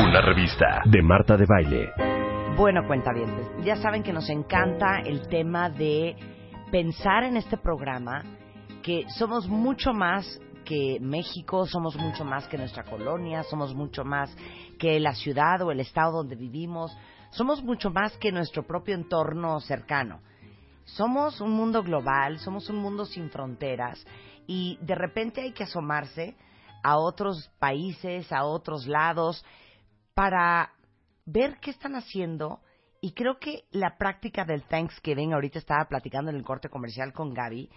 Una revista de Marta de Baile. Bueno, cuentavientes, ya saben que nos encanta el tema de pensar en este programa que somos mucho más que México, somos mucho más que nuestra colonia, somos mucho más que la ciudad o el estado donde vivimos, somos mucho más que nuestro propio entorno cercano. Somos un mundo global, somos un mundo sin fronteras y de repente hay que asomarse a otros países, a otros lados, para ver qué están haciendo. Y creo que la práctica del Thanksgiving, ahorita estaba platicando en el corte comercial con Gaby,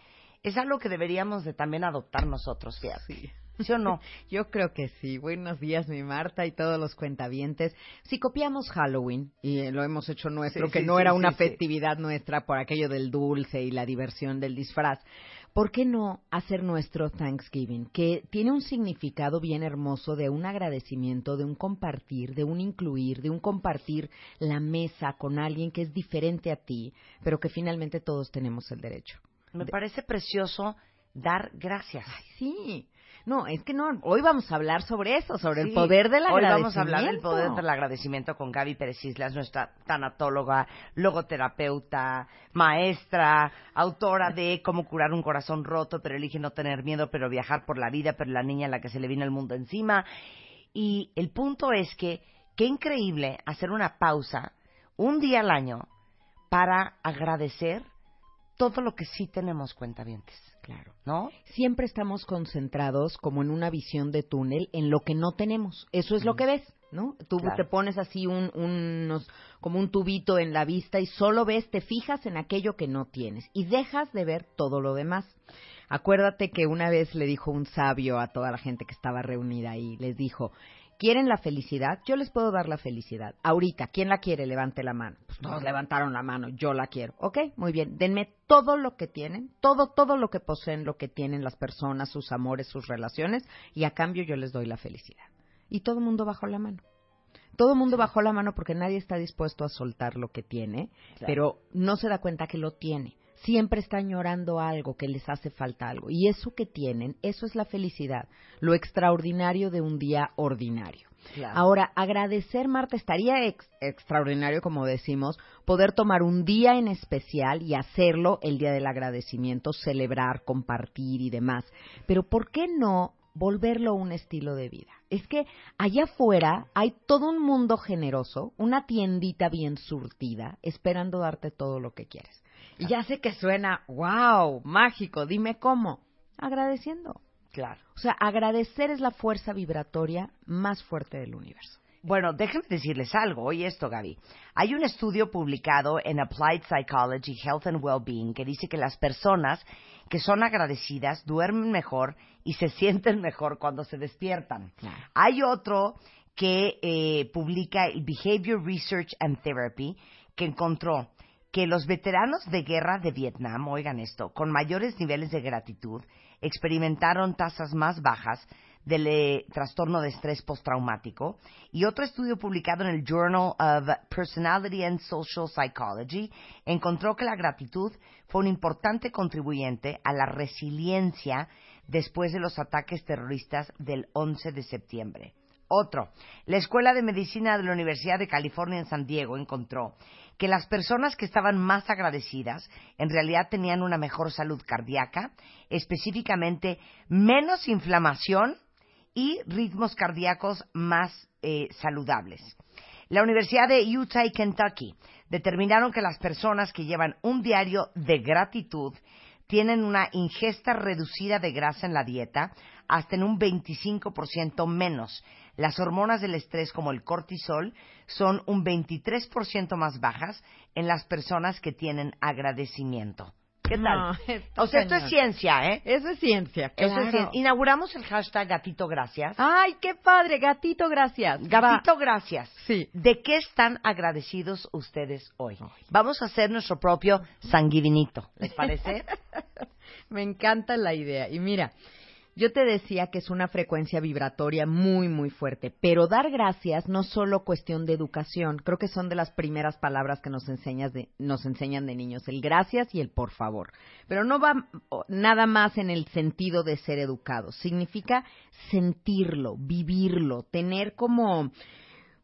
es algo que deberíamos de también adoptar nosotros, fíjate. ¿Sí o no? Yo creo que sí. Buenos días, mi Marta y todos los cuentavientes. Si copiamos Halloween, y lo hemos hecho nuestro, que no era una festividad nuestra por aquello del dulce y la diversión del disfraz, ¿por qué no hacer nuestro Thanksgiving? Que tiene un significado bien hermoso de un agradecimiento, de un compartir, de un incluir, de un compartir la mesa con alguien que es diferente a ti, pero que finalmente todos tenemos el derecho. Me parece precioso dar gracias. Ay, sí. No, es que no, hoy vamos a hablar sobre eso, sobre el poder del agradecimiento. Hoy vamos a hablar del poder del agradecimiento con Gaby Pérez Islas, nuestra tanatóloga, logoterapeuta, maestra, autora de Cómo curar un corazón roto, pero elige no tener miedo, pero viajar por la vida, pero la niña a la que se le vino el mundo encima. Y el punto es que, qué increíble hacer una pausa un día al año para agradecer todo lo que sí tenemos cuentavientes. Claro. ¿No? Siempre estamos concentrados como en una visión de túnel en lo que no tenemos. Eso es lo que ves, ¿no? Tú te pones así un, unos, como un tubito en la vista y solo ves, te fijas en aquello que no tienes y dejas de ver todo lo demás. Acuérdate que una vez le dijo un sabio a toda la gente que estaba reunida ahí, les dijo, ¿Quieren la felicidad? Yo les puedo dar la felicidad. Ahorita, ¿quién la quiere? Levante la mano. Pues todos levantaron la mano, yo la quiero. Ok, muy bien. Denme todo lo que tienen, todo, todo lo que poseen, lo que tienen las personas, sus amores, sus relaciones, y a cambio yo les doy la felicidad. Y todo el mundo bajó la mano. Todo el mundo bajó la mano porque nadie está dispuesto a soltar lo que tiene, pero no se da cuenta que lo tiene siempre están llorando algo, que les hace falta algo. Y eso que tienen, eso es la felicidad, lo extraordinario de un día ordinario. Ahora, agradecer, Marta, estaría extraordinario, como decimos, poder tomar un día en especial y hacerlo el día del agradecimiento, celebrar, compartir y demás. Pero ¿por qué no volverlo un estilo de vida? Es que allá afuera hay todo un mundo generoso, una tiendita bien surtida, esperando darte todo lo que quieres. Y ya sé que suena, wow, mágico, dime cómo. Agradeciendo. Claro. O sea, agradecer es la fuerza vibratoria más fuerte del universo. Bueno, déjenme decirles algo. Oye esto, Gaby. Hay un estudio publicado en Applied Psychology, Health and Wellbeing que dice que las personas que son agradecidas duermen mejor y se sienten mejor cuando se despiertan. Hay otro que eh, publica el Behavior Research and Therapy que encontró que los veteranos de guerra de Vietnam, oigan esto, con mayores niveles de gratitud, experimentaron tasas más bajas del eh, trastorno de estrés postraumático. Y otro estudio publicado en el Journal of Personality and Social Psychology encontró que la gratitud fue un importante contribuyente a la resiliencia después de los ataques terroristas del 11 de septiembre. Otro, la Escuela de Medicina de la Universidad de California en San Diego encontró que las personas que estaban más agradecidas en realidad tenían una mejor salud cardíaca, específicamente menos inflamación y ritmos cardíacos más eh, saludables. La Universidad de Utah y Kentucky determinaron que las personas que llevan un diario de gratitud tienen una ingesta reducida de grasa en la dieta hasta en un 25% menos las hormonas del estrés como el cortisol son un 23% más bajas en las personas que tienen agradecimiento. ¿Qué ¿Qué tal? No, está o sea, esto es ciencia, ¿eh? Eso es ciencia, es claro. ciencia. Inauguramos el hashtag gatito gracias. Ay, qué padre, gatito, gracias. Gatito gracias. Sí. ¿De qué están agradecidos ustedes hoy? Vamos a hacer nuestro propio sanguivinito. ¿Les parece? Me encanta la idea. Y mira, yo te decía que es una frecuencia vibratoria muy, muy fuerte, pero dar gracias no solo cuestión de educación, creo que son de las primeras palabras que nos, enseñas de, nos enseñan de niños, el gracias y el por favor. Pero no va nada más en el sentido de ser educado, significa sentirlo, vivirlo, tener como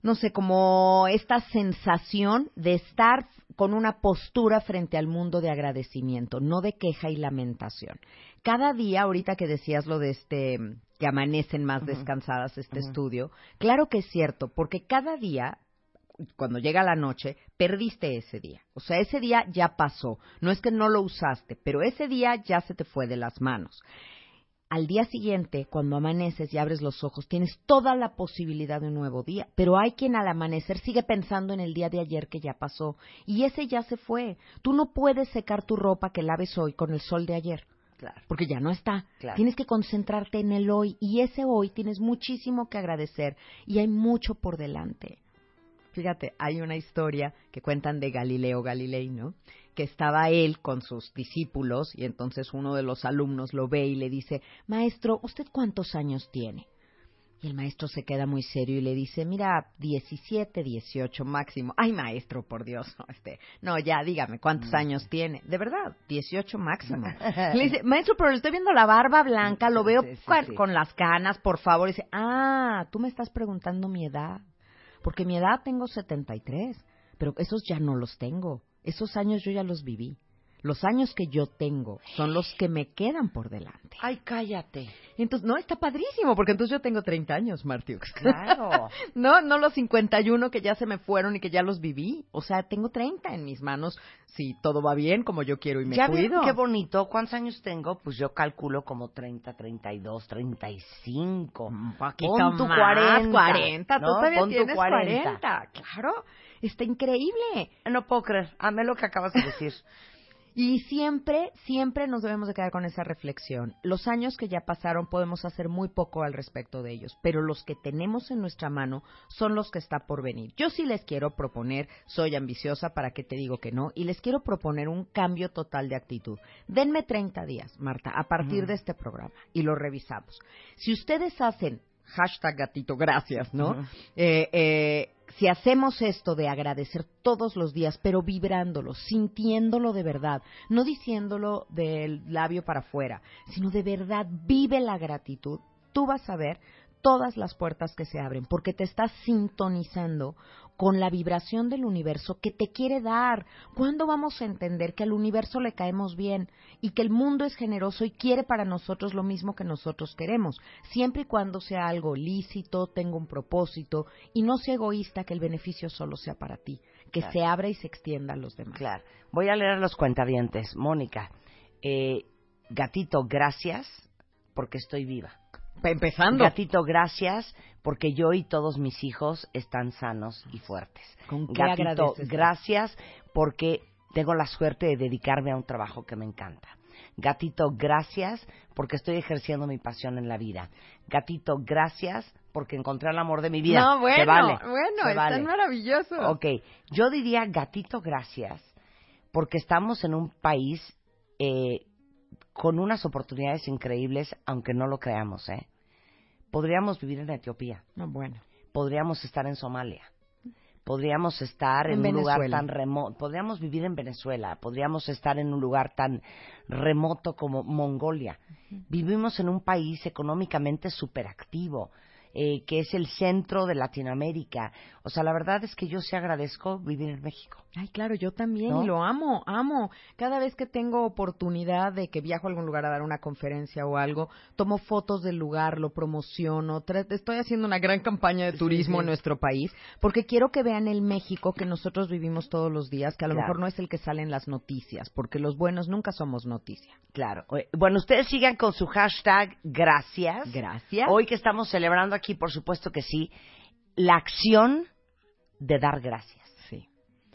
no sé, como esta sensación de estar con una postura frente al mundo de agradecimiento, no de queja y lamentación. Cada día, ahorita que decías lo de este, que amanecen más descansadas este estudio, claro que es cierto, porque cada día, cuando llega la noche, perdiste ese día. O sea, ese día ya pasó. No es que no lo usaste, pero ese día ya se te fue de las manos al día siguiente, cuando amaneces y abres los ojos, tienes toda la posibilidad de un nuevo día. Pero hay quien al amanecer sigue pensando en el día de ayer que ya pasó. Y ese ya se fue. Tú no puedes secar tu ropa que laves hoy con el sol de ayer. Claro. Porque ya no está. Claro. Tienes que concentrarte en el hoy. Y ese hoy tienes muchísimo que agradecer. Y hay mucho por delante. Fíjate, hay una historia que cuentan de Galileo Galilei, ¿no? Que estaba él con sus discípulos y entonces uno de los alumnos lo ve y le dice, Maestro, ¿usted cuántos años tiene? Y el maestro se queda muy serio y le dice, mira, 17, 18 máximo. Ay, maestro, por Dios, no, este, no, ya, dígame, ¿cuántos años tiene? De verdad, 18 máximo. Le dice, maestro, pero le estoy viendo la barba blanca, lo veo Sí, sí, con, sí. con las canas, por favor. Y dice, ah, tú me estás preguntando mi edad. Porque mi edad tengo 73, pero esos ya no los tengo. Esos años yo ya los viví. Los años que yo tengo son los que me quedan por delante. Ay, cállate. Entonces, no, está padrísimo, porque entonces yo tengo 30 años, Martiux. Claro. no, no los 51 que ya se me fueron y que ya los viví. O sea, tengo 30 en mis manos si todo va bien como yo quiero y me ¿Ya cuido. qué bonito? ¿Cuántos años tengo? Pues yo calculo como 30, 32, 35. Un poquito Pon tu más, 40. 40, tú ¿no? todavía Pon tu tienes 40. 40. Claro, está increíble. No puedo creer. Amé lo que acabas de decir. Y siempre, siempre nos debemos de quedar con esa reflexión. Los años que ya pasaron podemos hacer muy poco al respecto de ellos, pero los que tenemos en nuestra mano son los que está por venir. Yo sí les quiero proponer, soy ambiciosa, para que te digo que no, y les quiero proponer un cambio total de actitud. Denme 30 días, Marta, a partir de este programa, y lo revisamos. Si ustedes hacen hashtag gatito, gracias, ¿no? Eh, eh, si hacemos esto de agradecer todos los días, pero vibrándolo, sintiéndolo de verdad, no diciéndolo del labio para afuera, sino de verdad vive la gratitud, tú vas a ver todas las puertas que se abren, porque te estás sintonizando con la vibración del universo que te quiere dar. ¿Cuándo vamos a entender que al universo le caemos bien y que el mundo es generoso y quiere para nosotros lo mismo que nosotros queremos? Siempre y cuando sea algo lícito, tenga un propósito y no sea egoísta que el beneficio solo sea para ti, que Claro. se abra y se extienda a los demás. Claro. Voy a leer a los cuentavientes. Mónica, eh, gatito, gracias porque estoy viva. Empezando. Gatito, gracias porque yo y todos mis hijos están sanos y fuertes. ¿Con qué Gatito, gracias porque tengo la suerte de dedicarme a un trabajo que me encanta. Gatito, gracias porque estoy ejerciendo mi pasión en la vida. Gatito, gracias porque encontré el amor de mi vida. No, bueno, Se vale, bueno, se están vale. maravillosos. Ok, yo diría gatito gracias porque estamos en un país eh, con unas oportunidades increíbles, aunque no lo creamos, ¿eh? Podríamos vivir en Etiopía, No, bueno. podríamos estar en Somalia, podríamos estar en, En un lugar tan remoto, podríamos vivir en Venezuela, podríamos estar en un lugar tan remoto como Mongolia. Vivimos en un país económicamente superactivo, eh, que es el centro de Latinoamérica. O sea, la verdad es que yo sí agradezco vivir en México. Ay, claro, yo también, ¿No? y lo amo, amo. Cada vez que tengo oportunidad de que viajo a algún lugar a dar una conferencia o algo, tomo fotos del lugar, lo promociono. Estoy haciendo una gran campaña de turismo sí. en nuestro país, porque quiero que vean el México que nosotros vivimos todos los días, que a lo Claro. mejor no es el que sale en las noticias, porque los buenos nunca somos noticia. Claro. Bueno, ustedes sigan con su hashtag gracias. Gracias. Hoy que estamos celebrando aquí, por supuesto que sí, la acción de dar gracias, Sí.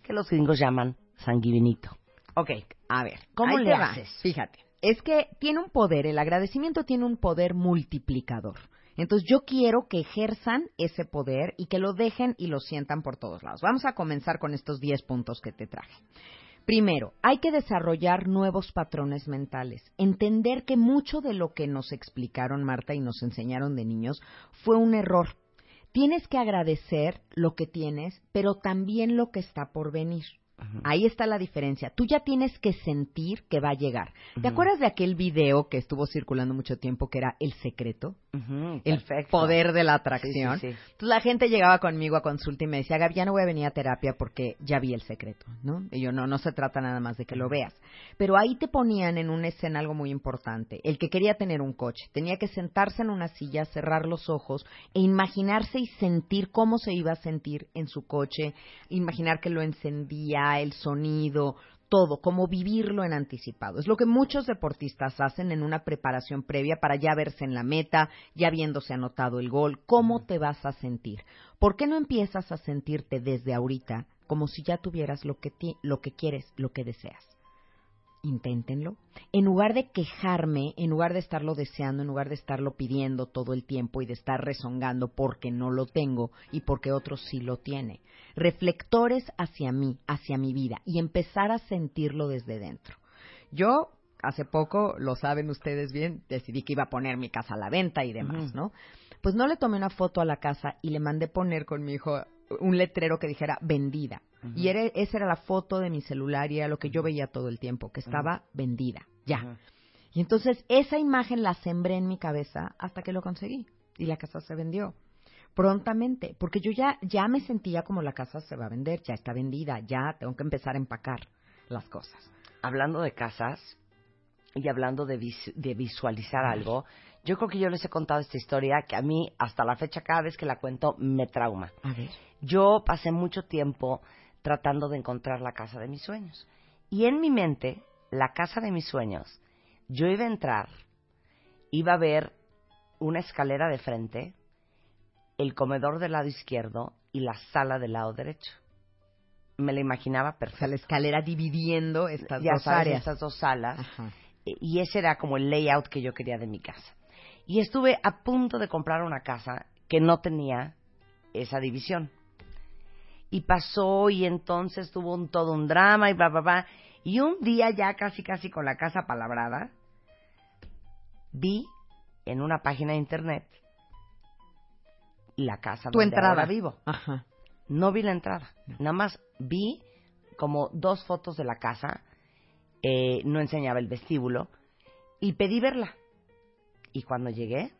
que los gringos llaman sanguivinito. Ok, a ver, ¿cómo Ahí le te va. haces? Fíjate, es que tiene un poder, el agradecimiento tiene un poder multiplicador. Entonces yo quiero que ejerzan ese poder y que lo dejen y lo sientan por todos lados. Vamos a comenzar con estos 10 puntos que te traje. Primero, hay que desarrollar nuevos patrones mentales. Entender que mucho de lo que nos explicaron Marta y nos enseñaron de niños fue un error. Tienes que agradecer lo que tienes, pero también lo que está por venir. Ahí está la diferencia. Tú ya tienes que sentir que va a llegar. ¿Te acuerdas de aquel video que estuvo circulando mucho tiempo que era El Secreto? El perfecto. poder de la atracción. Sí, sí, sí. Entonces la gente llegaba conmigo a consulta y me decía, Gaby, ya no voy a venir a terapia porque ya vi el secreto, ¿no? Y yo, no, no se trata nada más de que lo veas. Pero ahí te ponían en una escena algo muy importante. El que quería tener un coche tenía que sentarse en una silla, cerrar los ojos e imaginarse y sentir cómo se iba a sentir en su coche, imaginar que lo encendía, el sonido, todo, como vivirlo en anticipado. Es lo que muchos deportistas hacen en una preparación previa para ya verse en la meta, ya habiéndose anotado el gol. ¿Cómo te vas a sentir? ¿Por qué no empiezas a sentirte desde ahorita como si ya tuvieras lo que, ti- lo que quieres, lo que deseas? Inténtenlo. En lugar de quejarme, en lugar de estarlo deseando, en lugar de estarlo pidiendo todo el tiempo y de estar rezongando porque no lo tengo y porque otro sí lo tiene. Reflectores hacia mí, hacia mi vida y empezar a sentirlo desde dentro. Yo, hace poco, lo saben ustedes bien, decidí que iba a poner mi casa a la venta y demás. ¿no? Pues no le tomé una foto a la casa y le mandé poner con mi hijo un letrero que dijera vendida. Y era, esa era la foto de mi celular y era lo que yo veía todo el tiempo, que estaba vendida, ya. Y entonces esa imagen la sembré en mi cabeza hasta que lo conseguí y la casa se vendió prontamente, porque yo ya ya me sentía como la casa se va a vender, ya está vendida, ya tengo que empezar a empacar las cosas. Hablando de casas y hablando de, vis- de visualizar algo, yo creo que yo les he contado esta historia que a mí, hasta la fecha, cada vez que la cuento, me trauma. A ver. Yo pasé mucho tiempo tratando de encontrar la casa de mis sueños. Y en mi mente, la casa de mis sueños, yo iba a entrar, iba a ver una escalera de frente, el comedor del lado izquierdo y la sala del lado derecho. Me la imaginaba O sea, perfecta. la escalera dividiendo estas ya dos sabes, áreas. estas dos salas. Ajá. Y ese era como el layout que yo quería de mi casa. Y estuve a punto de comprar una casa que no tenía esa división. Y pasó y entonces tuvo un, todo un drama y bla, bla, bla. Y un día ya casi, casi con la casa palabrada, vi en una página de internet la casa Tu donde entrada. ahora vivo. Ajá. No vi la entrada. Nada más vi como dos fotos de la casa. eh, no enseñaba el vestíbulo. Y pedí verla. Y cuando llegué,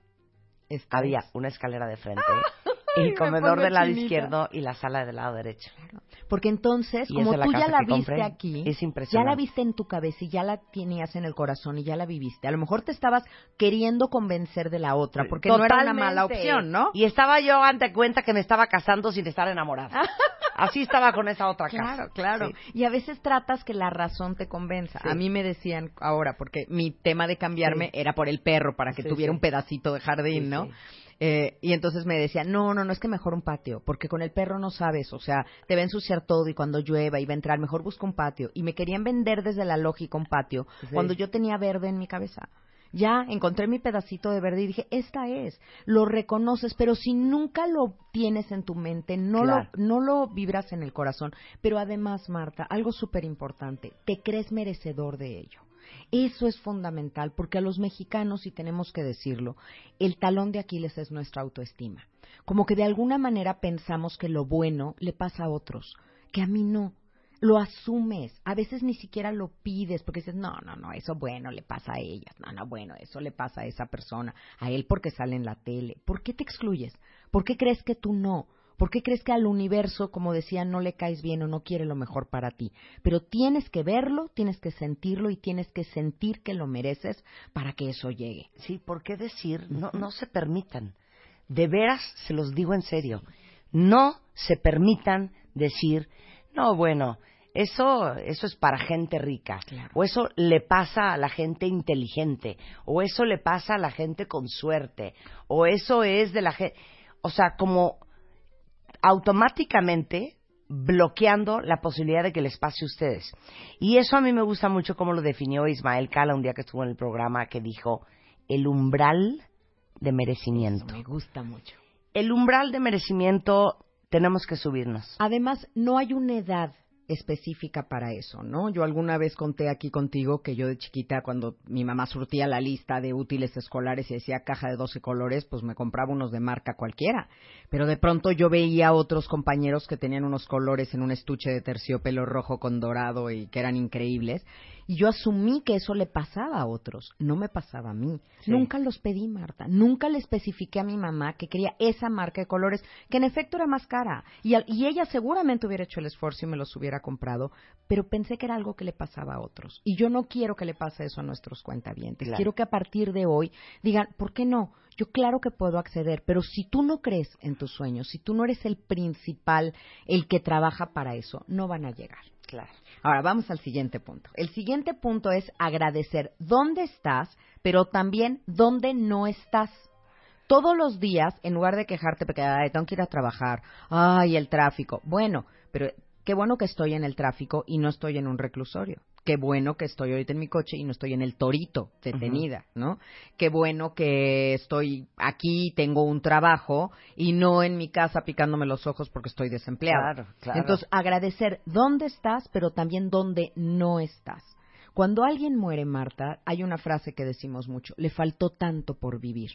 Esta había una escalera de frente, Ay, el me comedor del lado chinita. izquierdo y la sala del lado derecho. Porque entonces, Y como la tú ya la viste compré. aquí, Es ya la viste en tu cabeza y ya la tenías en el corazón y ya la viviste. A lo mejor te estabas queriendo convencer de la otra, porque no era una mala opción, ¿no? Y estaba yo ante cuenta que me estaba casando sin estar enamorada. Así estaba con esa otra casa. Claro, claro. Sí. Y a veces tratas que la razón te convenza. Sí. A mí me decían ahora, porque mi tema de cambiarme Sí. era por el perro, para que tuviera un pedacito de jardín, ¿no? Eh, y entonces me decían, no, no, no es que mejor un patio, porque con el perro no sabes, o sea, te va a ensuciar todo y cuando llueva y va a entrar, mejor busca un patio. Y me querían vender desde la lógica un patio, Sí. cuando yo tenía verde en mi cabeza. Ya encontré mi pedacito de verde y dije, esta es, lo reconoces, pero si nunca lo tienes en tu mente, no, Claro. lo, no lo vibras en el corazón. Pero además, Marta, algo súper importante, te crees merecedor de ello. Eso es fundamental, porque a los mexicanos, y tenemos que decirlo, el talón de Aquiles es nuestra autoestima. Como que de alguna manera pensamos que lo bueno le pasa a otros, que a mí no. Lo asumes, a veces ni siquiera lo pides porque dices, no, no, no, eso bueno le pasa a ellas, no, no, bueno, eso le pasa a esa persona, a él porque sale en la tele. ¿Por qué te excluyes? ¿Por qué crees que tú no? ¿Por qué crees que al universo, como decía, no le caes bien o no quiere lo mejor para ti? Pero tienes que verlo, tienes que sentirlo y tienes que sentir que lo mereces para que eso llegue. Sí, ¿por qué decir? No, no se permitan. De veras, se los digo en serio. No se permitan decir, no, bueno, eso, eso es para gente rica. Claro. O eso le pasa a la gente inteligente. O eso le pasa a la gente con suerte. O eso es de la gente. O sea, como automáticamente bloqueando la posibilidad de que les pase a ustedes. Y eso a mí me gusta mucho como lo definió Ismael Cala un día que estuvo en el programa que dijo el umbral de merecimiento. me gusta mucho. El umbral de merecimiento tenemos que subirnos. Además, no hay una edad específica para eso, ¿no? Yo alguna vez conté aquí contigo que yo de chiquita, cuando mi mamá surtía la lista de útiles escolares y decía caja de 12 colores, pues me compraba unos de marca cualquiera. Pero de pronto yo veía otros compañeros que tenían unos colores en un estuche de terciopelo rojo con dorado y que eran increíbles. Y yo asumí que eso le pasaba a otros, no me pasaba a mí. Nunca los pedí, Marta. Nunca le especifiqué a mi mamá que quería esa marca de colores, que en efecto era más cara. Y, y ella seguramente hubiera hecho el esfuerzo y me los hubiera comprado, pero pensé que era algo que le pasaba a otros. Y yo no quiero que le pase eso a nuestros cuentavientes. Quiero que a partir de hoy digan, ¿por qué no? Yo claro que puedo acceder, pero si tú no crees en tus sueños, si tú no eres el principal, el que trabaja para eso, no van a llegar. Claro. Ahora vamos al siguiente punto. El siguiente punto es agradecer dónde estás, pero también dónde no estás. Todos los días, en lugar de quejarte porque ay, tengo que ir a trabajar, ay, el tráfico. Bueno, pero qué bueno que estoy en el tráfico y no estoy en un reclusorio qué bueno que estoy ahorita en mi coche y no estoy en el torito detenida, ¿no? Qué bueno que estoy aquí, tengo un trabajo y no en mi casa picándome los ojos porque estoy desempleado. Claro, claro. Entonces, agradecer dónde estás, pero también dónde no estás. Cuando alguien muere, Marta, hay una frase que decimos mucho, le faltó tanto por vivir.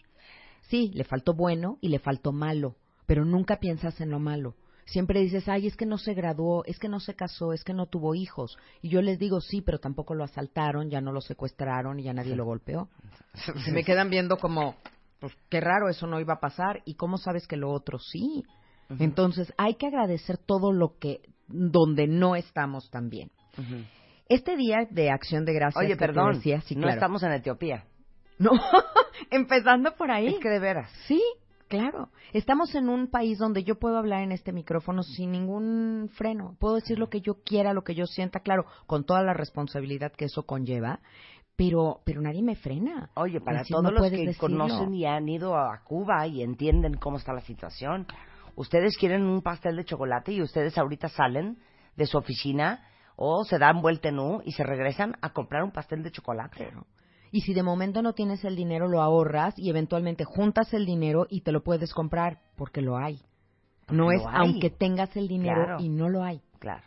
Sí, le faltó bueno y le faltó malo, pero nunca piensas en lo malo siempre dices, ay, es que no se graduó, es que no se casó, es que no tuvo hijos. Y yo les digo, sí, pero tampoco lo asaltaron, ya no lo secuestraron y ya nadie lo golpeó. Se me quedan viendo como, pues qué raro, eso no iba a pasar. ¿Y cómo sabes que lo otro sí? Entonces, hay que agradecer todo lo que, donde no estamos también. Este día de acción de gracias. Oye, perdón, no estamos en Etiopía. No, empezando por ahí. Es que de veras. Sí, Claro, estamos en un país donde yo puedo hablar en este micrófono sin ningún freno, puedo decir lo que yo quiera, lo que yo sienta, claro, con toda la responsabilidad que eso conlleva, pero pero nadie me frena. Oye, para todos los que conocen y han ido a Cuba y entienden cómo está la situación, ustedes quieren un pastel de chocolate y ustedes ahorita salen de su oficina o se dan vuelta en U y se regresan a comprar un pastel de chocolate. Y si de momento no tienes el dinero, lo ahorras y eventualmente juntas el dinero y te lo puedes comprar porque lo hay. no es aunque tengas el dinero y no lo hay. Claro.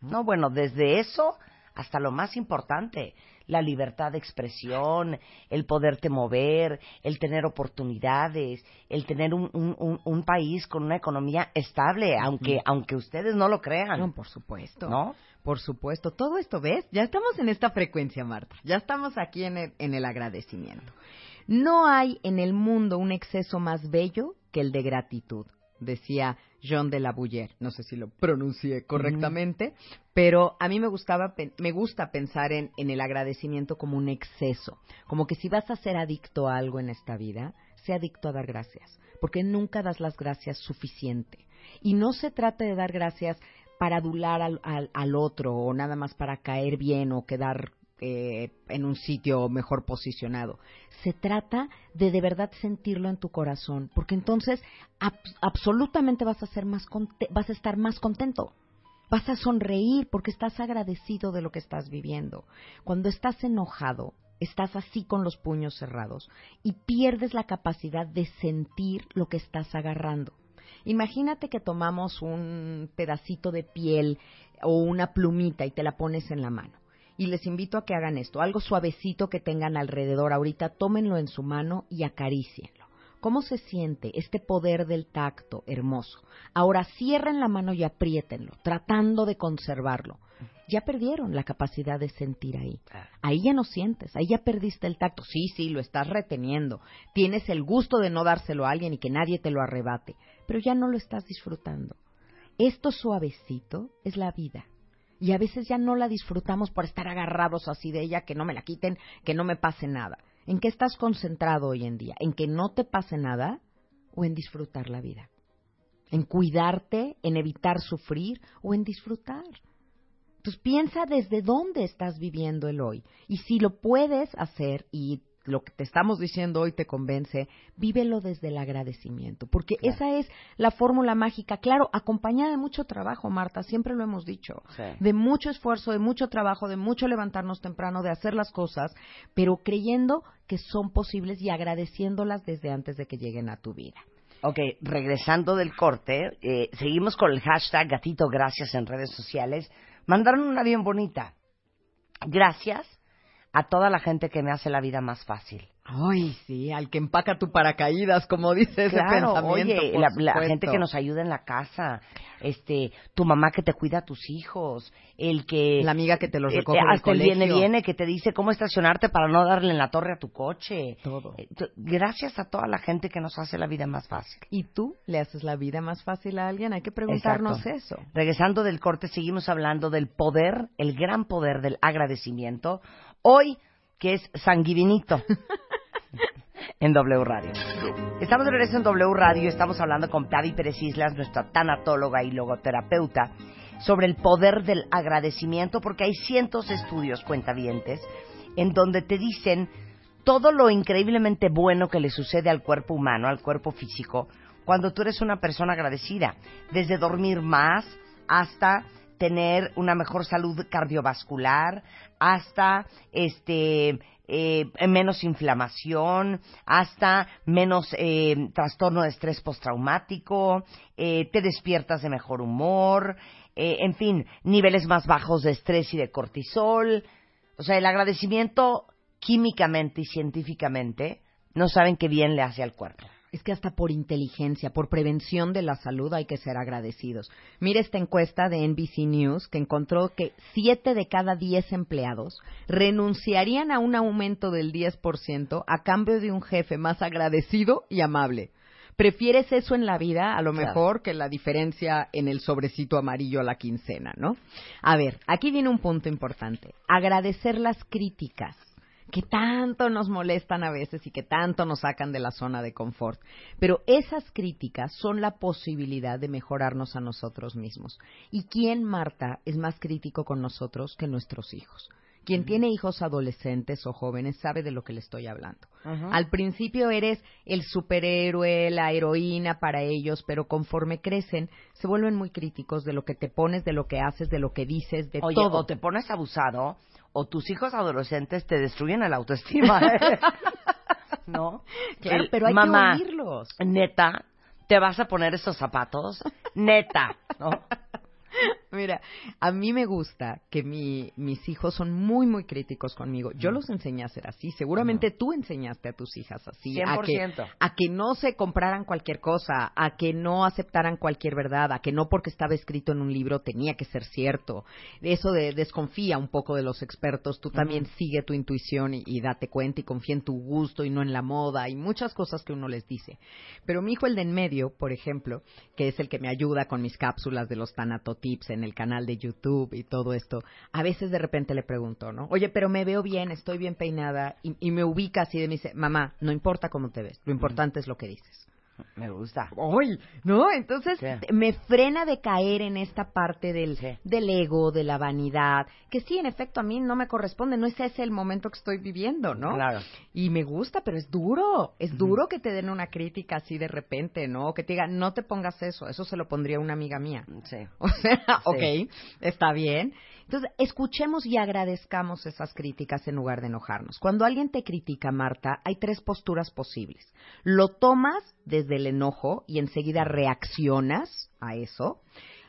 No, bueno, desde eso hasta lo más importante, la libertad de expresión, el poderte mover, el tener oportunidades, el tener un, un, un, país con una economía estable, aunque, aunque ustedes no lo crean. No, por supuesto. ¿No? Por supuesto. Todo esto, ¿ves? Ya estamos en esta frecuencia, Marta. Ya estamos aquí en el, en el agradecimiento. No hay en el mundo un exceso más bello que el de gratitud decía John de la Bouyer. No sé si lo pronuncié correctamente, pero a mí me gustaba me gusta pensar en, en el agradecimiento como un exceso, como que si vas a ser adicto a algo en esta vida, sea adicto a dar gracias, porque nunca das las gracias suficiente. Y no se trata de dar gracias para adular al, al, al, otro o nada más para caer bien o quedar eh, en un sitio mejor posicionado. Se trata de de verdad sentirlo en tu corazón, porque entonces absolutamente vas a ser más vas a estar más contento. Vas a sonreír porque estás agradecido de lo que estás viviendo. Cuando estás enojado, estás así con los puños cerrados y pierdes la capacidad de sentir lo que estás agarrando. Imagínate que tomamos un pedacito de piel o una plumita y te la pones en la mano y les invito a que hagan esto, algo suavecito que tengan alrededor ahorita, tómenlo en su mano y acaricienlo. ¿Cómo se siente este poder del tacto hermoso? Ahora cierren la mano y apriétenlo, tratando de conservarlo. Ya perdieron la capacidad de sentir ahí. Ahí ya no sientes, ahí ya perdiste el tacto. Sí, sí, lo estás reteniendo. Tienes el gusto de no dárselo a alguien y que nadie te lo arrebate, pero ya no lo estás disfrutando. Esto suavecito es la vida y a veces ya no la disfrutamos por estar agarrados así de ella, que no me la quiten, que no me pase nada. ¿En qué estás concentrado hoy en día? ¿En que no te pase nada o en disfrutar la vida? ¿En cuidarte, en evitar sufrir o en disfrutar? Entonces piensa desde dónde estás viviendo el hoy. Y si lo puedes hacer y lo que te estamos diciendo hoy te convence, vívelo desde el agradecimiento, porque esa es la fórmula mágica, claro, acompañada de mucho trabajo, Marta, siempre lo hemos dicho, de mucho esfuerzo, de mucho trabajo, de mucho levantarnos temprano, de hacer las cosas, pero creyendo que son posibles y agradeciéndolas desde antes de que lleguen a tu vida. Ok, regresando del corte, eh, seguimos con el hashtag gatito gracias en redes sociales. Mandaron una bien bonita. Gracias a toda la gente que me hace la vida más fácil. Ay, sí, al que empaca tu paracaídas, como dice ese pensamiento. Oye, la, gente que nos ayuda en la casa, este, tu mamá que te cuida a tus hijos, el que... La amiga que te los eh, recoge Hasta el viene, viene, que te dice cómo estacionarte para no darle en la torre a tu coche. Todo. Eh, gracias a toda la gente que nos hace la vida más fácil. ¿Y tú le haces la vida más fácil a alguien? Hay que preguntarnos eso. Regresando del corte, seguimos hablando del poder, el gran poder del agradecimiento. Hoy que es sanguivinito. en W Radio. Estamos de regreso en W Radio, estamos hablando con Tavi Pérez Islas, nuestra tanatóloga y logoterapeuta, sobre el poder del agradecimiento, porque hay cientos de estudios, cuentavientes, en donde te dicen todo lo increíblemente bueno que le sucede al cuerpo humano, al cuerpo físico, cuando tú eres una persona agradecida, desde dormir más hasta tener una mejor salud cardiovascular, hasta este eh, menos inflamación, hasta menos eh, trastorno de estrés postraumático, eh, te despiertas de mejor humor, en fin, niveles más bajos de estrés y de cortisol. O sea, el agradecimiento químicamente y científicamente no saben qué bien le hace al cuerpo. Es que hasta por inteligencia, por prevención de la salud hay que ser agradecidos. Mire esta encuesta de NBC News que encontró que 7 de cada 10 empleados renunciarían a un aumento del 10% a cambio de un jefe más agradecido y amable. ¿Prefieres eso en la vida a lo mejor que la diferencia en el sobrecito amarillo a la quincena, no? A ver, aquí viene un punto importante. Agradecer las críticas que tanto nos molestan a veces y que tanto nos sacan de la zona de confort. Pero esas críticas son la posibilidad de mejorarnos a nosotros mismos. ¿Y quién, Marta, es más crítico con nosotros que nuestros hijos? Quien tiene hijos adolescentes o jóvenes sabe de lo que le estoy hablando. Al principio eres el superhéroe, la heroína para ellos, pero conforme crecen se vuelven muy críticos de lo que te pones, de lo que haces, de lo que dices, de Oye, todo. O te pones abusado o tus hijos adolescentes te destruyen el autoestima. ¿eh? ¿No? Claro, pero hay mamá, que oírlos. Neta, ¿te vas a poner esos zapatos? Neta, ¿no? Mira, a mí me gusta que mi, mis hijos son muy, muy críticos conmigo. Yo los enseñé a ser así. Seguramente tú enseñaste a tus hijas así. 100%. A que, a que no se compraran cualquier cosa, a que no aceptaran cualquier verdad, a que no porque estaba escrito en un libro tenía que ser cierto. Eso de desconfía un poco de los expertos. Tú también sigue tu intuición y, y date cuenta y confía en tu gusto y no en la moda y muchas cosas que uno les dice. Pero mi hijo, el de en medio, por ejemplo, que es el que me ayuda con mis cápsulas de los tanatotips en el canal de YouTube y todo esto, a veces de repente le pregunto, ¿no? Oye, pero me veo bien, estoy bien peinada y, me ubica así de me dice, mamá, no importa cómo te ves, lo importante es lo que dices. Me gusta. ¡Ay! ¿No? Entonces me frena de caer en esta parte del, del ego, de la vanidad, que sí, en efecto, a mí no me corresponde, no es ese el momento que estoy viviendo, ¿no? Claro. Y me gusta, pero es duro, es duro que te den una crítica así de repente, ¿no? Que te digan, no te pongas eso, eso se lo pondría una amiga mía. Sí. O sea, ok, está bien. Entonces, escuchemos y agradezcamos esas críticas en lugar de enojarnos. Cuando alguien te critica, Marta, hay tres posturas posibles. Lo tomas desde el enojo y enseguida reaccionas a eso.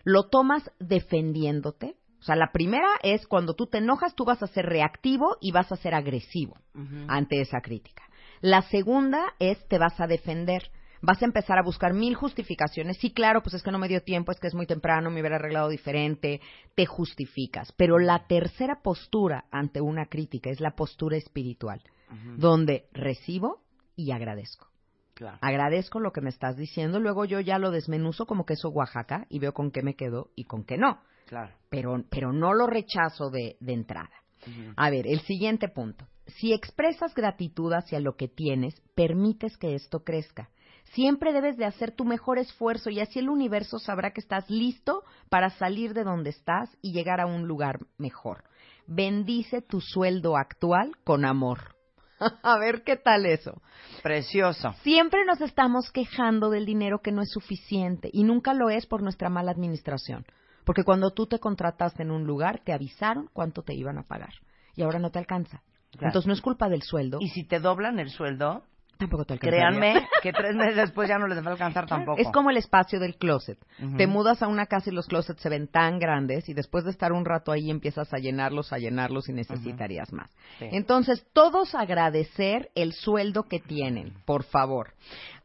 Lo tomas defendiéndote. O sea, la primera es cuando tú te enojas, tú vas a ser reactivo y vas a ser agresivo ante esa crítica. La segunda es te vas a defender vas a empezar a buscar mil justificaciones. Sí, claro, pues es que no me dio tiempo, es que es muy temprano, me hubiera arreglado diferente, te justificas. Pero la tercera postura ante una crítica es la postura espiritual, donde recibo y agradezco. Agradezco lo que me estás diciendo, luego yo ya lo desmenuzo como queso Oaxaca y veo con qué me quedo y con qué no. Claro. Pero, pero no lo rechazo de, de entrada. A ver, el siguiente punto. Si expresas gratitud hacia lo que tienes, permites que esto crezca. Siempre debes de hacer tu mejor esfuerzo y así el universo sabrá que estás listo para salir de donde estás y llegar a un lugar mejor. Bendice tu sueldo actual con amor. A ver qué tal eso. Precioso. Siempre nos estamos quejando del dinero que no es suficiente y nunca lo es por nuestra mala administración. Porque cuando tú te contrataste en un lugar, te avisaron cuánto te iban a pagar y ahora no te alcanza. Entonces no es culpa del sueldo. Y si te doblan el sueldo, Tampoco te Créanme que tres meses después ya no les va a alcanzar tampoco. Es como el espacio del closet. Te mudas a una casa y los closets se ven tan grandes y después de estar un rato ahí empiezas a llenarlos, a llenarlos y necesitarías más. Entonces, todos agradecer el sueldo que tienen, por favor.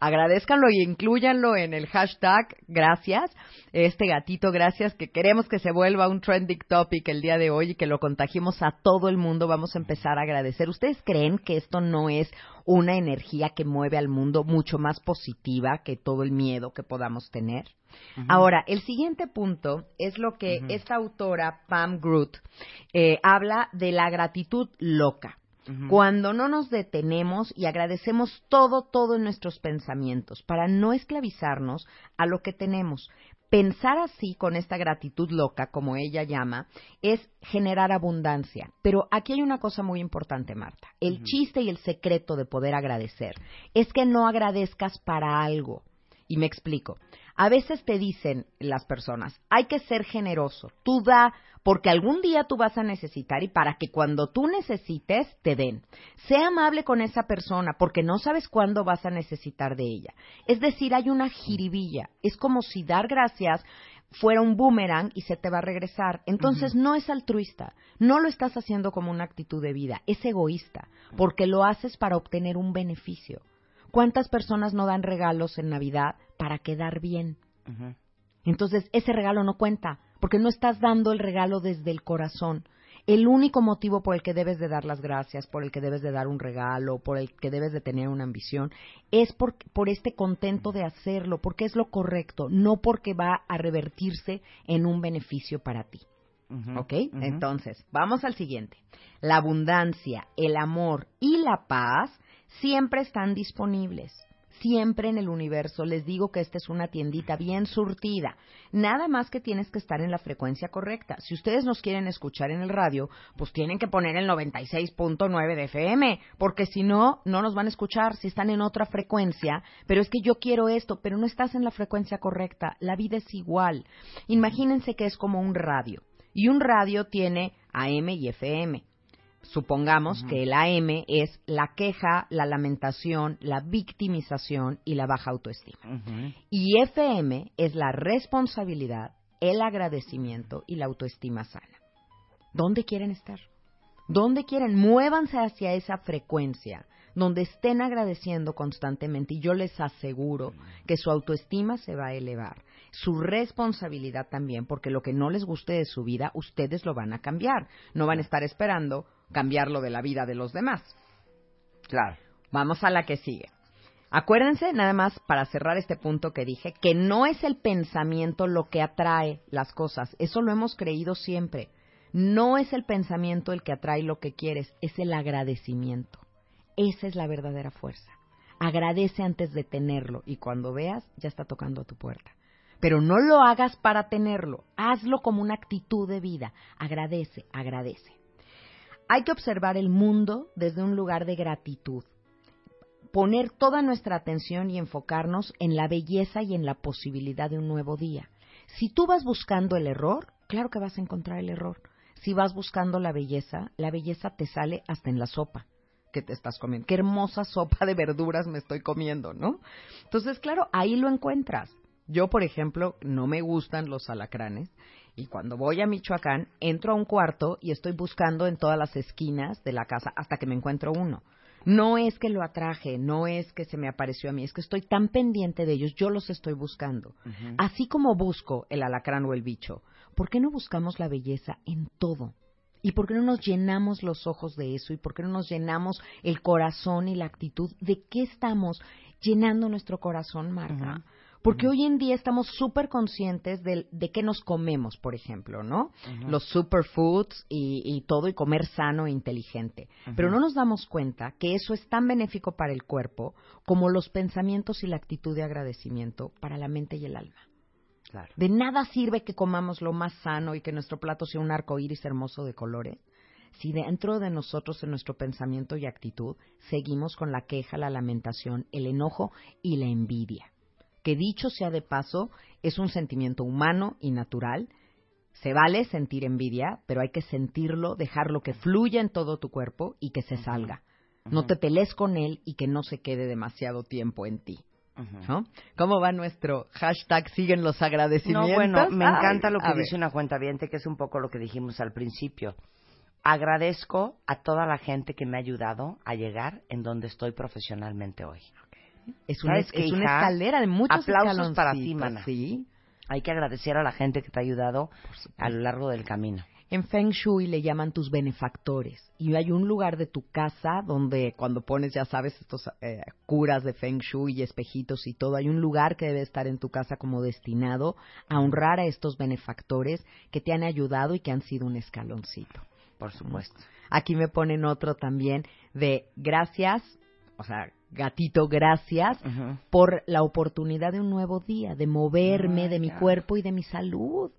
Agradezcanlo y incluyanlo en el hashtag gracias. Este gatito gracias que queremos que se vuelva un trending topic el día de hoy y que lo contagiemos a todo el mundo. Vamos a empezar a agradecer. ¿Ustedes creen que esto no es una energía que mueve al mundo mucho más positiva que todo el miedo que podamos tener. Ahora, el siguiente punto es lo que esta autora, Pam Groot, eh, habla de la gratitud loca. Cuando no nos detenemos y agradecemos todo, todo en nuestros pensamientos, para no esclavizarnos a lo que tenemos, Pensar así, con esta gratitud loca, como ella llama, es generar abundancia. Pero aquí hay una cosa muy importante, Marta. El chiste y el secreto de poder agradecer es que no agradezcas para algo. Y me explico. A veces te dicen las personas, hay que ser generoso. Tú da porque algún día tú vas a necesitar y para que cuando tú necesites te den. Sea amable con esa persona porque no sabes cuándo vas a necesitar de ella. Es decir, hay una jiribilla. Es como si dar gracias fuera un boomerang y se te va a regresar. Entonces no es altruista, no lo estás haciendo como una actitud de vida, es egoísta, porque lo haces para obtener un beneficio. ¿Cuántas personas no dan regalos en Navidad para quedar bien? Entonces ese regalo no cuenta, porque no estás dando el regalo desde el corazón. El único motivo por el que debes de dar las gracias, por el que debes de dar un regalo, por el que debes de tener una ambición, es por, por este contento de hacerlo, porque es lo correcto, no porque va a revertirse en un beneficio para ti. ¿Ok? Entonces, vamos al siguiente. La abundancia, el amor y la paz siempre están disponibles siempre en el universo. Les digo que esta es una tiendita bien surtida. Nada más que tienes que estar en la frecuencia correcta. Si ustedes nos quieren escuchar en el radio, pues tienen que poner el 96.9 de FM, porque si no, no nos van a escuchar si están en otra frecuencia. Pero es que yo quiero esto, pero no estás en la frecuencia correcta. La vida es igual. Imagínense que es como un radio. Y un radio tiene AM y FM supongamos que el AM es la queja, la lamentación, la victimización y la baja autoestima. Y FM es la responsabilidad, el agradecimiento y la autoestima sana. ¿Dónde quieren estar? ¿Dónde quieren? Muévanse hacia esa frecuencia donde estén agradeciendo constantemente y yo les aseguro que su autoestima se va a elevar, su responsabilidad también, porque lo que no les guste de su vida, ustedes lo van a cambiar, no van a estar esperando cambiarlo de la vida de los demás. Claro. Vamos a la que sigue. Acuérdense, nada más para cerrar este punto que dije, que no es el pensamiento lo que atrae las cosas. Eso lo hemos creído siempre. No es el pensamiento el que atrae lo que quieres, es el agradecimiento. Esa es la verdadera fuerza. Agradece antes de tenerlo y cuando veas ya está tocando a tu puerta. Pero no lo hagas para tenerlo, hazlo como una actitud de vida. Agradece, agradece. Hay que observar el mundo desde un lugar de gratitud, poner toda nuestra atención y enfocarnos en la belleza y en la posibilidad de un nuevo día. Si tú vas buscando el error, claro que vas a encontrar el error. Si vas buscando la belleza, la belleza te sale hasta en la sopa que te estás comiendo. Qué hermosa sopa de verduras me estoy comiendo, ¿no? Entonces, claro, ahí lo encuentras. Yo, por ejemplo, no me gustan los alacranes y cuando voy a Michoacán, entro a un cuarto y estoy buscando en todas las esquinas de la casa hasta que me encuentro uno. No es que lo atraje, no es que se me apareció a mí, es que estoy tan pendiente de ellos, yo los estoy buscando. Así como busco el alacrán o el bicho, ¿por qué no buscamos la belleza en todo? ¿Y por qué no nos llenamos los ojos de eso? ¿Y por qué no nos llenamos el corazón y la actitud? ¿De qué estamos llenando nuestro corazón, Marta? Porque hoy en día estamos súper conscientes de, de, qué nos comemos, por ejemplo, ¿no? Los superfoods y, y, todo, y comer sano e inteligente. Pero no nos damos cuenta que eso es tan benéfico para el cuerpo como los pensamientos y la actitud de agradecimiento para la mente y el alma. De nada sirve que comamos lo más sano y que nuestro plato sea un arco iris hermoso de colores si dentro de nosotros, en nuestro pensamiento y actitud, seguimos con la queja, la lamentación, el enojo y la envidia. Que dicho sea de paso, es un sentimiento humano y natural. Se vale sentir envidia, pero hay que sentirlo, dejarlo que fluya en todo tu cuerpo y que se salga. No te pelees con él y que no se quede demasiado tiempo en ti. ¿no? ¿Cómo va nuestro hashtag siguen los agradecimientos? No, bueno, me encanta lo que dice una cuenta viente, que es un poco lo que dijimos al principio. Agradezco a toda la gente que me ha ayudado a llegar en donde estoy profesionalmente hoy. Es una, es una escalera de muchos aplausos para ti, Sí. Hay que agradecer a la gente que te ha ayudado a lo largo del camino. En Feng Shui le llaman tus benefactores. Y hay un lugar de tu casa donde cuando pones, ya sabes, estos eh, curas de Feng Shui y espejitos y todo, hay un lugar que debe estar en tu casa como destinado a honrar a estos benefactores que te han ayudado y que han sido un escaloncito. Por supuesto. Aquí me ponen otro también de gracias, o sea, gatito, gracias por la oportunidad de un nuevo día, de moverme, de mi cuerpo y de mi salud.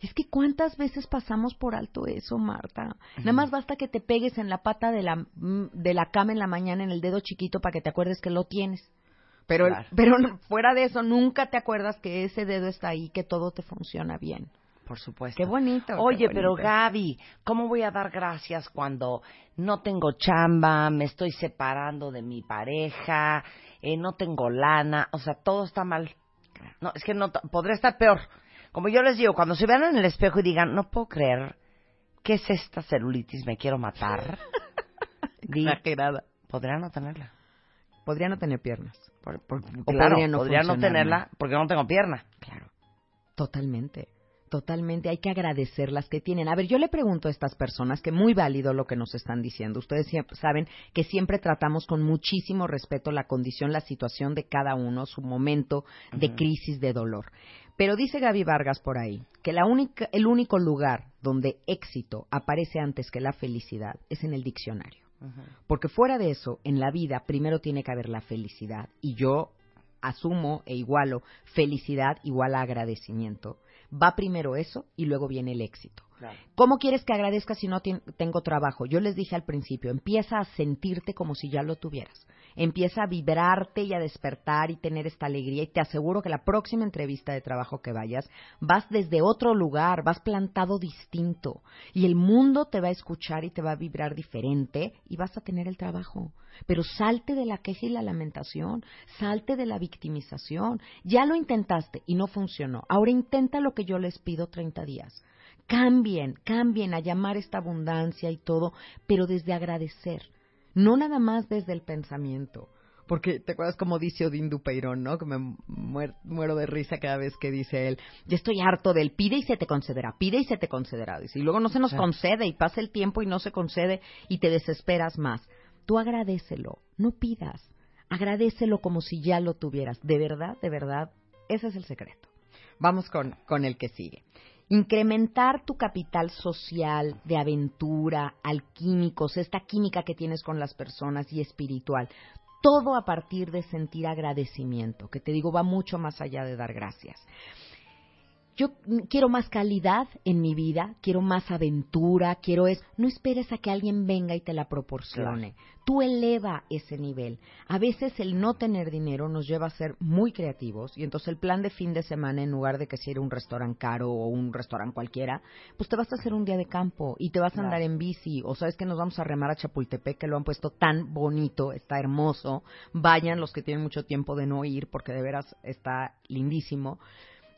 Es que cuántas veces pasamos por alto eso, Marta. Nada más basta que te pegues en la pata de la, mm, de la cama en la mañana en el dedo chiquito para que te acuerdes que lo tienes. Pero, pero fuera de eso, nunca te acuerdas que ese dedo está ahí, que todo te funciona bien. Por supuesto. Qué bonito. Oye, pero Gaby, ¿cómo voy a dar gracias cuando no tengo chamba, me estoy separando de mi pareja, eh, no tengo lana, o sea, todo está mal? No, es que no podría estar peor. Como yo les digo, cuando se vean en el espejo y digan, no puedo creer, ¿qué es esta celulitis? Me quiero matar. Exagerada. Podría no tenerla. Podría no tener piernas. Por, podría no, podría no tenerla porque no tengo pierna. Claro. Totalmente. Totalmente, hay que agradecer las que tienen. A ver, yo le pregunto a estas personas que muy válido lo que nos están diciendo. Ustedes saben que siempre tratamos con muchísimo respeto la condición, la situación de cada uno, su momento de crisis, de dolor. Pero dice Gaby Vargas por ahí que la única, el único lugar donde éxito aparece antes que la felicidad es en el diccionario. Porque fuera de eso, en la vida primero tiene que haber la felicidad. Y yo asumo e igualo felicidad igual a agradecimiento va primero eso y luego viene el éxito. ¿Cómo quieres que agradezca si no tengo trabajo? Yo les dije al principio, empieza a sentirte como si ya lo tuvieras. Empieza a vibrarte y a despertar y tener esta alegría y te aseguro que la próxima entrevista de trabajo que vayas vas desde otro lugar, vas plantado distinto y el mundo te va a escuchar y te va a vibrar diferente y vas a tener el trabajo. Pero salte de la queja y la lamentación, salte de la victimización. Ya lo intentaste y no funcionó. Ahora intenta lo que yo les pido 30 días cambien, cambien a llamar esta abundancia y todo, pero desde agradecer, no nada más desde el pensamiento. Porque te acuerdas como dice Odín Dupeirón, ¿no? Que me muero de risa cada vez que dice él, yo estoy harto del pide y se te concederá, pide y se te concederá. y luego no se nos concede y pasa el tiempo y no se concede y te desesperas más. Tú agradecelo, no pidas, agradecelo como si ya lo tuvieras. De verdad, de verdad, ese es el secreto. Vamos con, con el que sigue incrementar tu capital social de aventura, alquímicos, esta química que tienes con las personas y espiritual. Todo a partir de sentir agradecimiento, que te digo va mucho más allá de dar gracias yo quiero más calidad en mi vida, quiero más aventura, quiero es, no esperes a que alguien venga y te la proporcione. Tú eleva ese nivel. A veces el no tener dinero nos lleva a ser muy creativos y entonces el plan de fin de semana en lugar de que sea un restaurante caro o un restaurante cualquiera, pues te vas a hacer un día de campo y te vas a andar en bici o sabes que nos vamos a remar a Chapultepec que lo han puesto tan bonito, está hermoso. Vayan los que tienen mucho tiempo de no ir porque de veras está lindísimo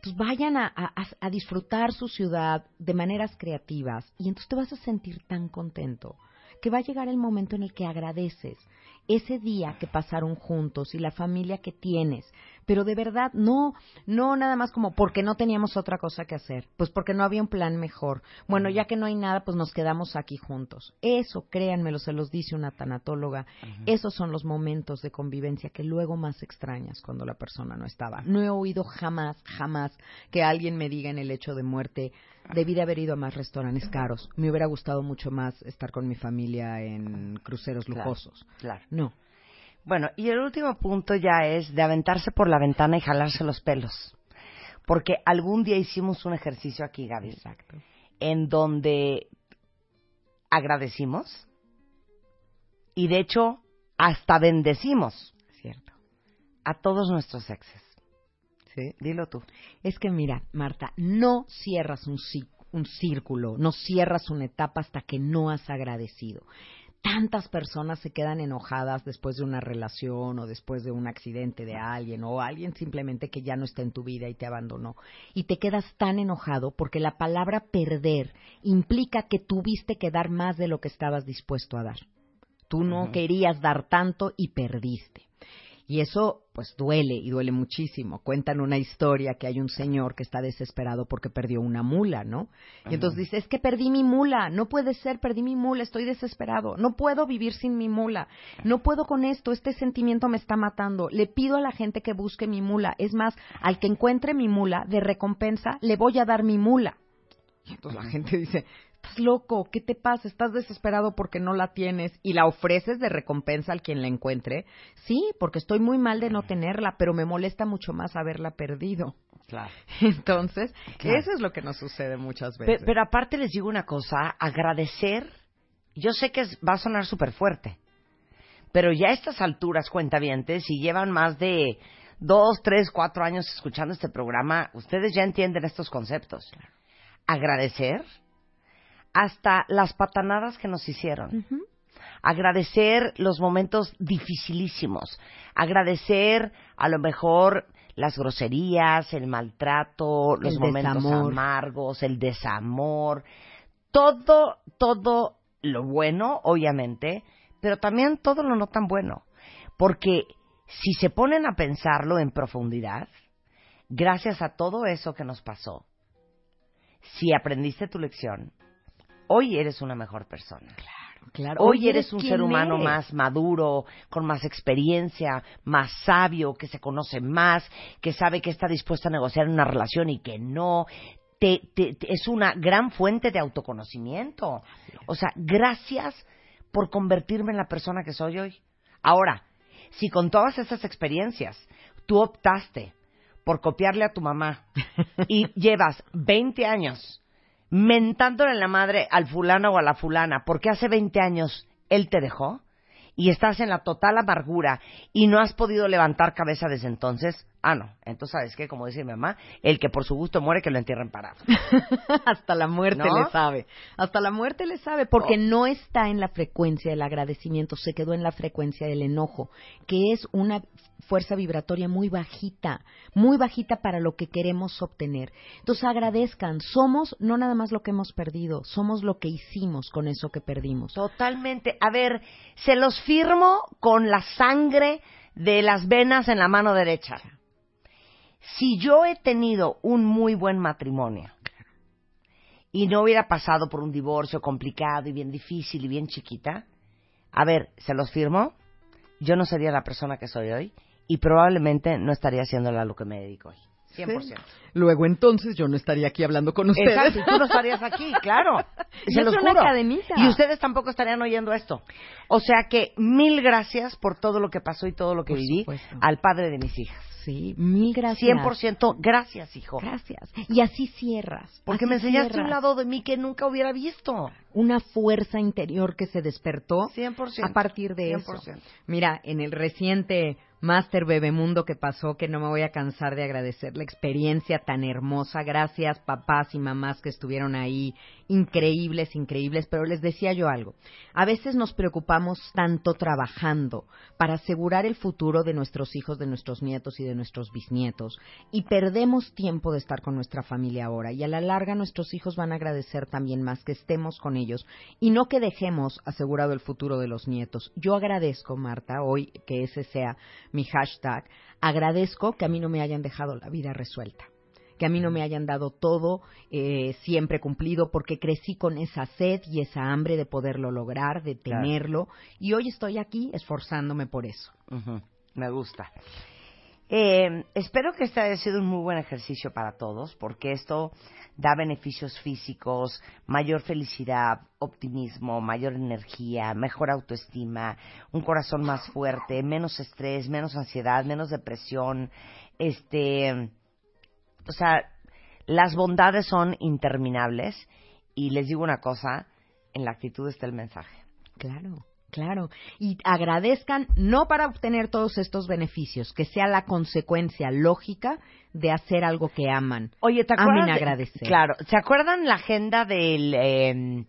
pues vayan a, a, disfrutar su ciudad de maneras creativas y entonces te vas a sentir tan contento que va a llegar el momento en el que agradeces ese día que pasaron juntos y la familia que tienes pero de verdad no, no nada más como porque no teníamos otra cosa que hacer, pues porque no había un plan mejor. Bueno, ya que no hay nada, pues nos quedamos aquí juntos. Eso, créanmelo, se los dice una tanatóloga, esos son los momentos de convivencia que luego más extrañas cuando la persona no estaba. No he oído jamás, jamás que alguien me diga en el hecho de muerte, debí de haber ido a más restaurantes caros. Me hubiera gustado mucho más estar con mi familia en cruceros lujosos. claro. No. Bueno, y el último punto ya es de aventarse por la ventana y jalarse los pelos. Porque algún día hicimos un ejercicio aquí, Gaby. Exacto. En donde agradecimos y de hecho hasta bendecimos Cierto. a todos nuestros exes. Sí. Dilo tú. Es que mira, Marta, no cierras un, un círculo, no cierras una etapa hasta que no has agradecido. Tantas personas se quedan enojadas después de una relación o después de un accidente de alguien o alguien simplemente que ya no está en tu vida y te abandonó. Y te quedas tan enojado porque la palabra perder implica que tuviste que dar más de lo que estabas dispuesto a dar. Tú no querías dar tanto y perdiste. Y eso, pues duele y duele muchísimo. Cuentan una historia que hay un señor que está desesperado porque perdió una mula, ¿no? Y entonces dice, es que perdí mi mula, no puede ser, perdí mi mula, estoy desesperado, no puedo vivir sin mi mula, no puedo con esto, este sentimiento me está matando. Le pido a la gente que busque mi mula. Es más, al que encuentre mi mula, de recompensa, le voy a dar mi mula. Y entonces la gente dice, estás loco, ¿qué te pasa? Estás desesperado porque no la tienes y la ofreces de recompensa al quien la encuentre. Sí, porque estoy muy mal de no tenerla, pero me molesta mucho más haberla perdido. Claro. Entonces, Claro. eso es lo que nos sucede muchas veces. Pero, aparte les digo una cosa, agradecer, yo sé que va a sonar súper fuerte, pero ya a estas alturas, cuentavientes, si llevan más de dos, tres, cuatro años escuchando este programa, ustedes ya entienden estos conceptos. Agradecer hasta las patanadas que nos hicieron. Agradecer los momentos dificilísimos, agradecer a lo mejor las groserías, el maltrato, los El momentos desamor. amargos, el desamor, todo, todo lo bueno, obviamente, pero también todo lo no tan bueno, porque si se ponen a pensarlo en profundidad, gracias a todo eso que nos pasó, si aprendiste tu lección, hoy eres una mejor persona. Claro. Hoy eres un ser humano eres. más maduro, con más experiencia, más sabio, que se conoce más, que sabe que está dispuesto a negociar una relación y que no. Te, te- te- es una gran fuente de autoconocimiento. O sea, gracias por convertirme en la persona que soy hoy. Ahora, si con todas esas experiencias tú optaste por copiarle a tu mamá y llevas 20 años mentándole la madre al fulano o a la fulana porque hace 20 años él te dejó y estás en la total amargura y no has podido levantar cabeza desde entonces, ah, no, entonces sabes qué, como dice mi mamá, el que por su gusto muere que lo entierren parado. Hasta la muerte ¿No? le sabe. Hasta la muerte le sabe, porque no está en la frecuencia del agradecimiento, se quedó en la frecuencia del enojo, que es una fuerza vibratoria muy bajita, muy bajita para lo que queremos obtener. Entonces agradezcan, somos no nada más lo que hemos perdido, somos lo que hicimos con eso que perdimos. Totalmente. A ver, se los firmo con la sangre de las venas en la mano derecha. Si yo he tenido un muy buen matrimonio y no hubiera pasado por un divorcio complicado y bien difícil y bien chiquita, a ver, se los firmo, yo no sería la persona que soy hoy y probablemente no estaría haciéndola lo que me dedico hoy. 100%. Luego entonces yo no estaría aquí hablando con ustedes. Exacto, y tú no estarías aquí, claro. Se es los una juro. Y ustedes tampoco estarían oyendo esto. O sea que mil gracias por todo lo que pasó y todo lo que Por viví supuesto. al padre de mis hijas. Sí, mil gracias. 100% gracias, hijo. Gracias. Y así cierras. Porque así me enseñaste un cierras. lado de mí que nunca hubiera visto. una fuerza interior que se despertó 100%. a partir de eso. 100%. Mira, en el reciente Master Bebemundo que pasó, que no me voy a cansar de agradecer la experiencia tan hermosa. Gracias, papás y mamás que estuvieron ahí, increíbles, increíbles. Pero les decía yo algo. A veces nos preocupamos tanto trabajando para asegurar el futuro de nuestros hijos, de nuestros nietos y de nuestros bisnietos y perdemos tiempo de estar con nuestra familia ahora. Y a la larga nuestros hijos van a agradecer también más que estemos con ellos y no que dejemos asegurado el futuro de los nietos. Yo agradezco, Marta, hoy que ese sea mi hashtag, agradezco que a mí no me hayan dejado la vida resuelta que a mí no me hayan dado todo eh, siempre cumplido porque crecí con esa sed y esa hambre de poderlo lograr, de Claro. tenerlo y hoy estoy aquí esforzándome por eso. Me gusta. Eh, espero que este haya sido un muy buen ejercicio para todos, porque esto da beneficios físicos, mayor felicidad, optimismo, mayor energía, mejor autoestima, un corazón más fuerte, menos estrés, menos ansiedad, menos depresión. Este, o sea, las bondades son interminables y les digo una cosa, en la actitud está el mensaje. Claro. Claro, y agradezcan no para obtener todos estos beneficios, que sea la consecuencia lógica de hacer algo que aman. Oye, ¿te Amen acuerdas? de- agradecer. claro, ¿se acuerdan la agenda del eh,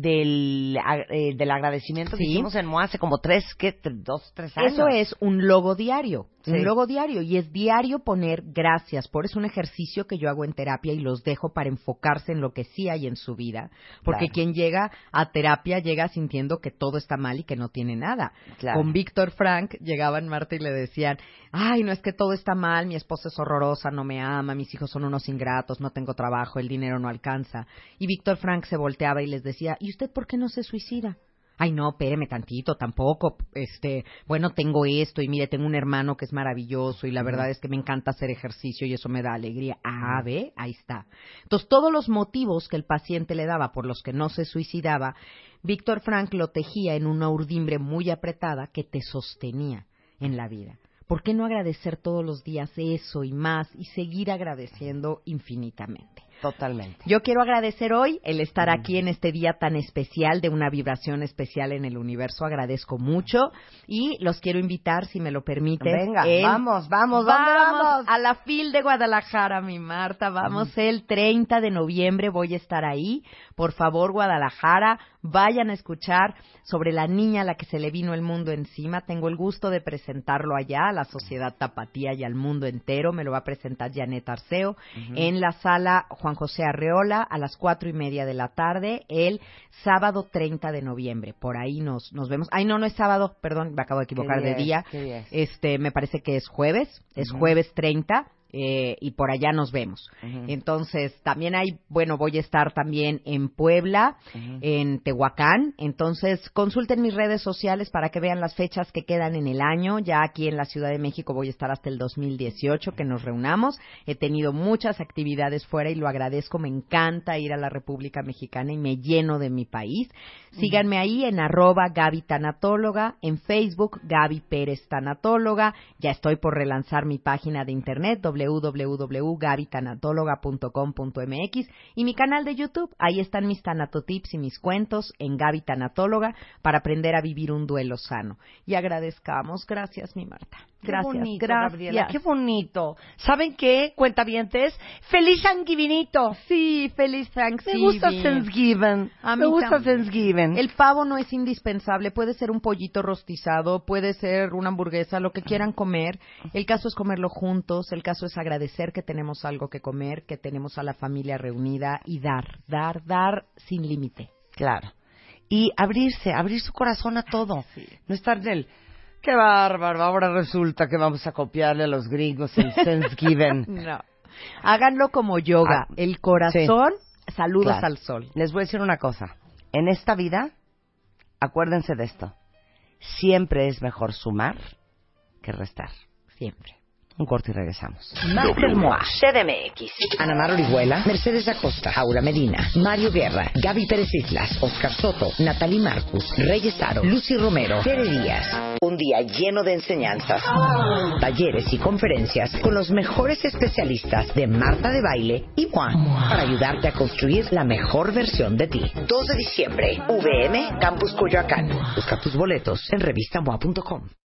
del, eh, del agradecimiento que Sí. hicimos en MOA hace como tres, ¿qué? Dos, tres años. Eso es un logo diario, Sí. un logo diario y es diario poner gracias. Por eso es un ejercicio que yo hago en terapia y los dejo para enfocarse en lo que sí hay en su vida, porque Claro. quien llega a terapia llega sintiendo que todo está mal y que no tiene nada. Claro. Con Víctor Frank llegaban Marta y le decían, "Ay, no es que todo está mal, mi esposa es horrorosa, no me ama, mis hijos son unos ingratos, no tengo trabajo, el dinero no alcanza." Y Víctor Frank se volteaba y les decía, "¿Y usted por qué no se suicida?" Ay, no, espéreme tantito, tampoco. Este, bueno, tengo esto y mire, tengo un hermano que es maravilloso y la verdad es que me encanta hacer ejercicio y eso me da alegría. Ah, ve, ahí está. Entonces, todos los motivos que el paciente le daba por los que no se suicidaba, Víctor Frank lo tejía en una urdimbre muy apretada que te sostenía en la vida. ¿Por qué no agradecer todos los días eso y más y seguir agradeciendo infinitamente? Totalmente. Yo quiero agradecer hoy el estar aquí en este día tan especial de una vibración especial en el universo. Agradezco mucho y los quiero invitar, si me lo permite. Venga, vamos, vamos, ¿dónde vamos? a la FIL de Guadalajara, mi Marta. Vamos el 30 de noviembre, voy a estar ahí. Por favor, Guadalajara, vayan a escuchar sobre la niña a la que se le vino el mundo encima. Tengo el gusto de presentarlo allá a la sociedad tapatía y al mundo entero. Me lo va a presentar Janet Arceo en la sala Juan José Arreola a las cuatro y media de la tarde el sábado 30 de noviembre. Por ahí nos, nos vemos. Ay, no, no es sábado, perdón, me acabo de equivocar ¿Qué de día es? ¿Qué día es? Este, me parece que es jueves, es jueves 30. Eh, y por allá nos vemos. Entonces, también hay, bueno, voy a estar también en Puebla, en Tehuacán. Entonces, consulten mis redes sociales para que vean las fechas que quedan en el año. Ya aquí en la Ciudad de México voy a estar hasta el 2018, que nos reunamos. He tenido muchas actividades fuera y lo agradezco. Me encanta ir a la República Mexicana y me lleno de mi país. Síganme ahí en arroba Gaby Tanatóloga, en Facebook Gaby Pérez Tanatóloga. Ya estoy por relanzar mi página de internet www.gabytanatóloga.com.mx y mi canal de YouTube. Ahí están mis tanatotips y mis cuentos en Gaby Tanatóloga para aprender a vivir un duelo sano. Y agradezcamos. Gracias, mi Marta. Gracias, qué bonito, gracias. Gabriela, qué bonito. ¿Saben qué, cuentavientes? ¡Feliz Thanksgiving! Sí, feliz Me Thanksgiving. gusta Thanksgiving. A Me gusta también. Thanksgiving. El pavo no es indispensable, puede ser un pollito rostizado, puede ser una hamburguesa, lo que quieran comer. El caso es comerlo juntos, el caso es agradecer que tenemos algo que comer, que tenemos a la familia reunida y dar, dar, dar sin límite. Claro. Y abrirse, abrir su corazón a todo. No estar en el... ¡Qué bárbaro! Ahora resulta que vamos a copiarle a los gringos el Thanksgiving. No. Háganlo como yoga, Ah, el corazón, saludos Claro. al sol. Les voy a decir una cosa. En esta vida, acuérdense de esto. Siempre es mejor sumar que restar. Siempre. Un corte y regresamos. Master Moa, CDMX. Ana Mar Orihuela, Mercedes Acosta, Aura Medina, Mario Guerra, Gaby Pérez Islas, Oscar Soto, Natalie Marcus, Reyes Aro, Lucy Romero, Tere Díaz. Un día lleno de enseñanzas, talleres y conferencias con los mejores especialistas de Marta de Baile y Moa para ayudarte a construir la mejor versión de ti. 2 de diciembre, VM, Campus Coyoacán. Busca tus boletos en revistamoa.com.